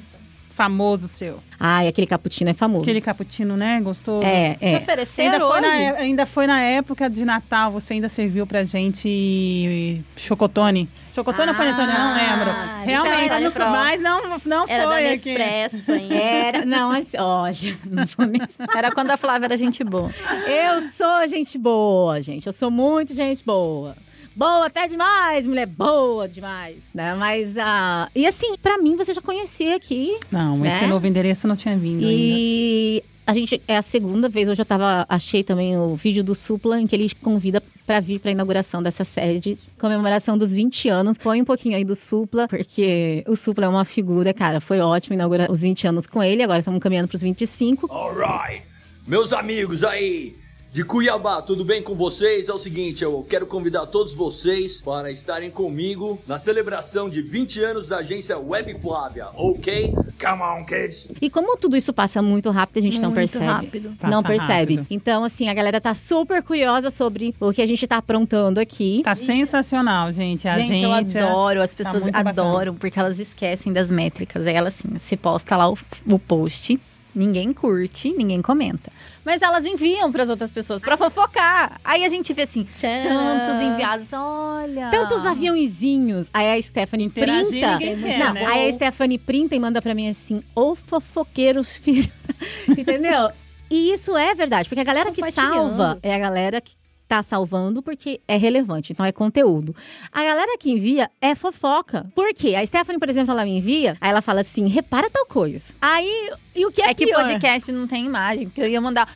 famoso seu. Ai, aquele cappuccino é famoso. Aquele cappuccino, né? Gostoso. É, Te é. ofereceram Ainda foi, hoje? na, é- ainda foi na época de Natal, você ainda serviu pra gente chocotone. Chocotone ou Ah, panetone? Eu não lembro. Realmente, no, prova. mas não, não Era da foi aqui. Nespresso ainda. Era, não, mas olha, não vou nem Era quando a Flávia era gente boa. Eu sou gente boa, gente. Eu sou muito gente boa. Boa até demais, mulher boa demais, né? Mas, ah, e assim, pra mim, você já conhecia aqui. Não, Né? esse novo endereço não tinha vindo ainda. E a gente, é a segunda vez, hoje eu tava, achei também o vídeo do Supla, em que ele convida pra vir pra inauguração dessa sede, comemoração dos 20 anos. Põe um pouquinho aí do Supla, porque o Supla é uma figura, cara, foi ótimo inaugurar os 20 anos com ele, agora estamos caminhando pros 25. Alright! Meus amigos aí de Cuiabá, tudo bem com vocês? É o seguinte, eu quero convidar todos vocês para estarem comigo na celebração de 20 anos da agência Web Flávia, ok? Come on, kids! E como tudo isso passa muito rápido, a gente não Muito percebe. rápido. não percebe. rápido. Então, assim, a galera tá super curiosa sobre o que a gente tá aprontando aqui. Tá sensacional, gente. A Gente, eu agência adoro, as tá pessoas bacana. adoram, porque elas esquecem das métricas. Aí elas assim, você posta lá o, o post, ninguém curte, ninguém comenta. Mas elas enviam pras outras pessoas pra fofocar. Aí a gente vê assim, tantos enviados, olha. Tantos aviãozinhos. Aí a Stephanie Interagir, printa. quer, não, né? aí a Stephanie printa e manda pra mim assim: ô fofoqueiros filhos. Entendeu? E isso é verdade, porque a galera que salva é a galera que tá salvando porque é relevante, então é conteúdo. A galera que envia é fofoca. Por quê? A Stephanie, por exemplo, ela me envia, aí ela fala assim: repara tal coisa. Aí, e o que é, É que pior? podcast não tem imagem, porque eu ia mandar.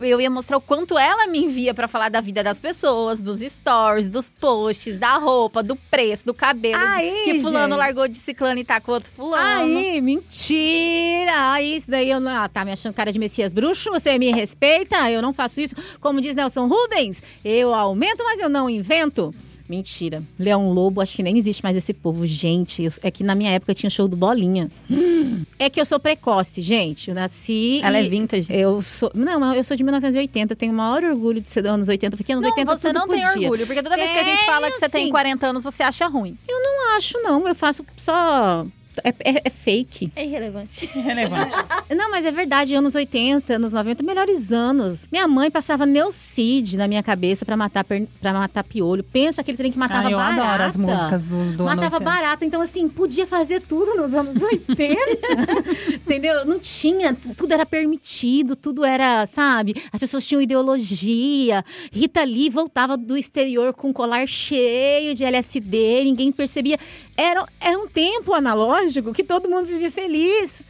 Eu ia mostrar o quanto ela me envia pra falar da vida das pessoas, dos stories, dos posts, da roupa, do preço, do cabelo. Aí, que fulano gente. largou de ciclano e tá com outro fulano. Aí, mentira! Aí, isso daí eu não. Ah, tá me achando cara de Messias bruxo? Você me respeita? Eu não faço isso. Como diz Nelson Rubens, eu aumento, mas eu não invento. Mentira. Leão Lobo, acho que nem existe mais esse povo. Gente, eu- é que na minha época tinha show do Bolinha. Hum, É que eu sou precoce, gente. Eu nasci. Ela é vintage. Eu sou. Não, eu sou de 1980. Eu tenho o maior orgulho de ser dos anos 80, porque anos Não, 80 você tudo não tem podia. orgulho, porque toda vez que a gente É, fala que você tem sim. 40 anos, você acha ruim. Não acho, não. Eu faço só é, é- é fake. É irrelevante. Relevante. Não, mas é verdade, anos 80, anos 90, melhores anos. Minha mãe passava Neucid na minha cabeça pra matar, per... pra matar piolho. Pensa aquele trem que matava Ah, eu barata. adoro as músicas do, do Matava 80. barata, então assim, podia fazer tudo nos anos 80. entendeu? Não tinha, tu- tudo era permitido, tudo era, sabe? As pessoas tinham ideologia. Rita Lee voltava do exterior com um colar cheio de LSD, ninguém percebia. Era, era um tempo analógico que todo mundo vivia feliz.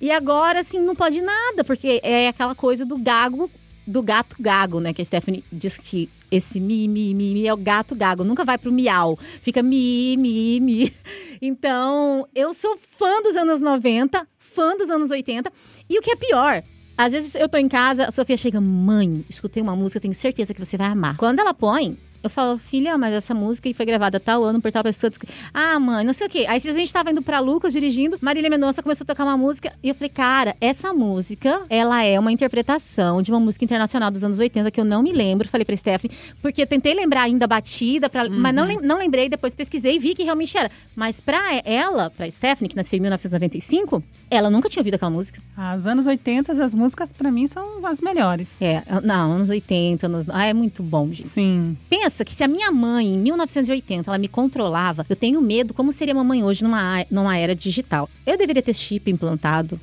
E agora, assim, não pode nada, porque é aquela coisa do gago, do gato gago, né? Que a Stephanie diz que esse mi, mi, mi, mi é o gato gago, nunca vai pro miau, fica mi, mi, mi. Então, eu sou fã dos anos 90, fã dos anos 80, e o que é pior. Às vezes eu tô em casa, a Sofia chega, mãe, escutei uma música, tenho certeza que você vai amar. Quando ela põe, eu falo, filha, mas essa música foi gravada tal ano por tal pessoa. Ah, mãe, não sei o quê. Aí a gente tava indo pra Lucas dirigindo, Marília Mendonça começou a tocar uma música e eu falei, cara, essa música, ela é uma interpretação de uma música internacional dos anos 80 que eu não me lembro. Falei pra Stephanie, porque eu tentei lembrar ainda a batida, pra, mas não, lem- não lembrei, depois pesquisei e vi que realmente era. Mas pra ela, pra Stephanie, que nasceu em 1995, ela nunca tinha ouvido aquela música. As anos 80, as músicas pra mim são as melhores. É, não, anos 80, anos... Ah, é muito bom, gente. Sim. Pensa que se a minha mãe, em 1980, ela me controlava, eu tenho medo como seria a mamãe hoje numa, numa era digital. Eu deveria ter chip implantado.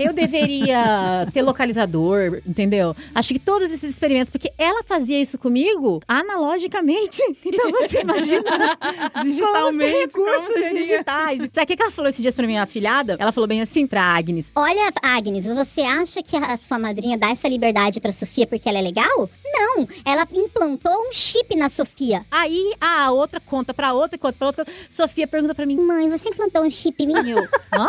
Eu deveria ter localizador, entendeu? Acho que todos esses experimentos, porque ela fazia isso comigo analogicamente. Então você imagina Digitalmente. recursos como seria? digitais. Sabe o que ela falou esses dias pra minha afilhada? Ela falou bem assim pra Agnes. Olha, Agnes, você acha que a sua madrinha dá essa liberdade pra Sofia porque ela é legal? Não, ela implantou um chip na Sofia. Aí a outra conta pra outra, conta pra outra. Sofia pergunta pra mim, Mãe, você implantou um chip em mim? hã?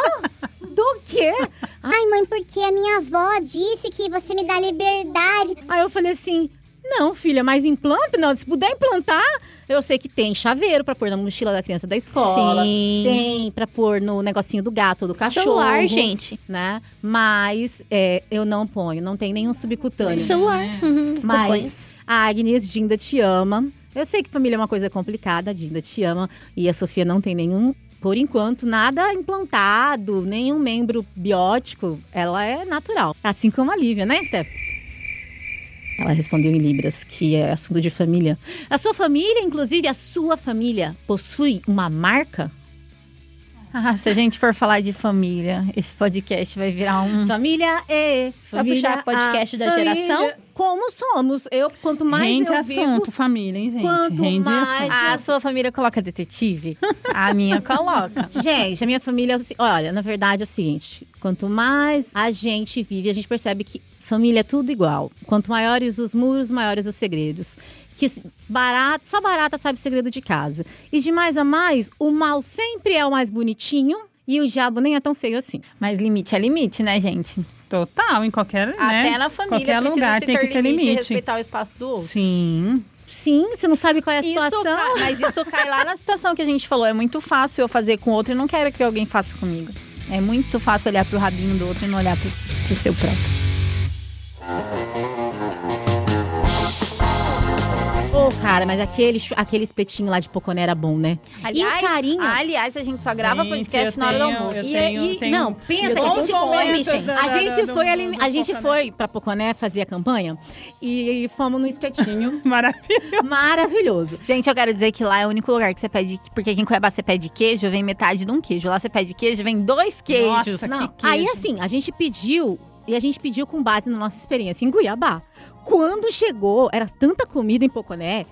Do quê? Ai, mãe, porque a minha avó disse que você me dá liberdade. Aí eu falei assim: não, filha, mas implanta? Não, se puder implantar, eu sei que tem chaveiro pra pôr na mochila da criança da escola. Sim. Tem pra pôr no negocinho do gato, do cachorro. Celular, gente. Né? Mas é, eu não ponho, não tem nenhum subcutâneo. Celular. Uhum, Mas a Agnes, Dinda te ama. Eu sei que família é uma coisa complicada, a Dinda te ama. E a Sofia não tem nenhum, por enquanto, nada implantado, nenhum membro biótico. Ela é natural. Assim como a Lívia, né, Steph? Ela respondeu em Libras, que é assunto de família. A sua família, inclusive a sua família, possui uma marca? Ah, se a gente for falar de família, esse podcast vai virar um. Família. Vai Família puxar podcast a, da geração? Como somos? Eu, quanto mais Rende eu assunto, vivo, família, hein, gente? Quanto Rende mais- assunto. A sua família coloca detetive? A minha coloca. Gente, a minha família, é olha, na verdade é o seguinte: quanto mais a gente vive, a gente percebe que família é tudo igual. Quanto maiores os muros, maiores os segredos. Que barato, só barata sabe o segredo de casa. E de mais a mais, o mal sempre é o mais bonitinho e o diabo nem é tão feio assim. Mas limite é limite, né, gente? Total, em qualquer, né? Até na família qualquer lugar tem que ter limite, e respeitar o espaço do outro. Sim. Sim, você não sabe qual é a situação. mas isso cai lá na situação que a gente falou. É muito fácil eu fazer com o outro e não quero que alguém faça comigo. É muito fácil olhar pro rabinho do outro e não olhar pro, pro seu próprio. Ô, cara, mas aquele, aquele espetinho lá de Poconé era bom, né? Aliás, e carinho. aliás, a gente só grava Gente, podcast eu na hora do tenho- almoço. eu E, tenho- e- tenho- não, pensa que a gente foi, gente. da- a gente do- foi ali, do a gente Poconé. foi pra Poconé fazer a campanha e fomos no espetinho Maravilhoso. maravilhoso. Gente, eu quero dizer que lá é o único lugar que você pede. Porque aqui em Cuiabá você pede queijo, vem metade de um queijo. Lá você pede queijo, vem dois queijos. Nossa, Não, que aí queijo. assim, a gente pediu e a gente pediu com base na nossa experiência em Cuiabá. Quando chegou, era tanta comida em Poconé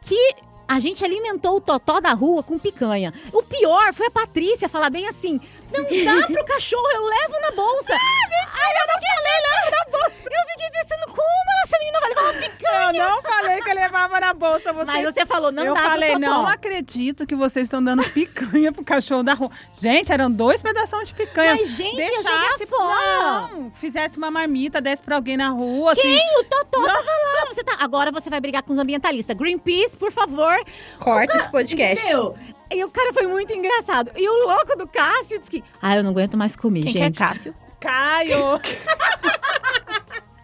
que a gente alimentou o totó da rua com picanha. O pior foi a Patrícia falar bem assim: não dá pro cachorro, eu levo na bolsa. Ah, Aí eu não falei, levo na bolsa. Eu fiquei pensando, como essa menina vai levar uma picanha? Eu não falei que eu levava na bolsa. Você... Mas você falou, não eu dá falei, pro totó. não acredito que vocês estão dando picanha pro cachorro da rua. Gente, eram dois pedaços de picanha. Mas, gente, jogar Deixasse fora. Não, fizesse uma marmita, desse pra alguém na rua, assim. Quem? O Totó tava lá. Você tá... Agora você vai brigar com os ambientalistas. Greenpeace, por favor. Corta esse podcast. Entendeu? E o cara foi muito engraçado. E o louco do Cássio disse que... Ah, eu não aguento mais comer, Quem que é gente. Cássio? Caio!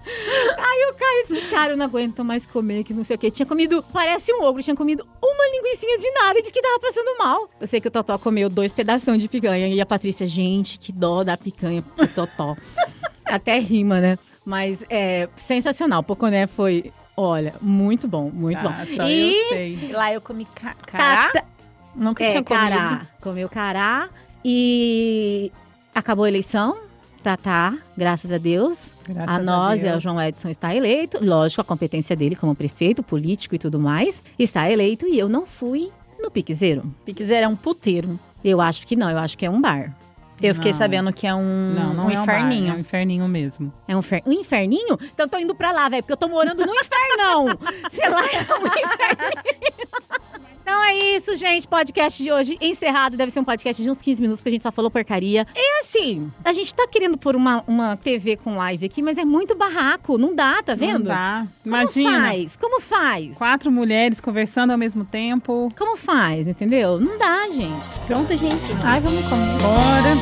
Aí o cara disse, cara, eu não aguento mais comer, que não sei o quê. Tinha comido, parece um ogro, tinha comido uma linguiçinha de nada e disse que tava passando mal. Eu sei que o Totó comeu dois pedaços de picanha e a Patrícia, gente, que dó da picanha pro Totó. Até rima, né? Mas é sensacional. O Poconé foi, olha, muito bom, muito Ah, bom. só e eu sei. Lá eu comi ca cará. Tata- Nunca é, tinha comido. cará. Comeu cará e acabou a eleição. Tá, tá, graças a Deus. Graças a nós Deus. ao João Edson está eleito. Lógico, a competência dele como prefeito, político e tudo mais. Está eleito e eu não fui no Piquezeiro. Piquezeiro é um puteiro. Eu acho que não, eu acho que é um bar. Eu fiquei Não. sabendo que é um, Não, não um é um bar, inferninho. é um inferninho mesmo. É um, fer... um inferninho? Então eu tô indo pra lá, velho, porque eu tô morando no infernão. Sei lá, é um inferninho. Então é isso, gente. Podcast de hoje encerrado. Deve ser um podcast de uns 15 minutos, porque a gente só falou porcaria. E assim, a gente tá querendo pôr uma, uma TV com live aqui, mas é muito barraco. Não dá, tá vendo? Não dá. Como Imagina, faz? Como faz? quatro mulheres conversando ao mesmo tempo. Como faz, entendeu? Não dá, gente. Pronto, gente. Ai, vamos comer. Bora.